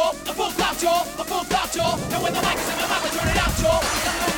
A full stop, y'all. A full stop, y'all. And when the mic is in my mouth, I turn it out, yo.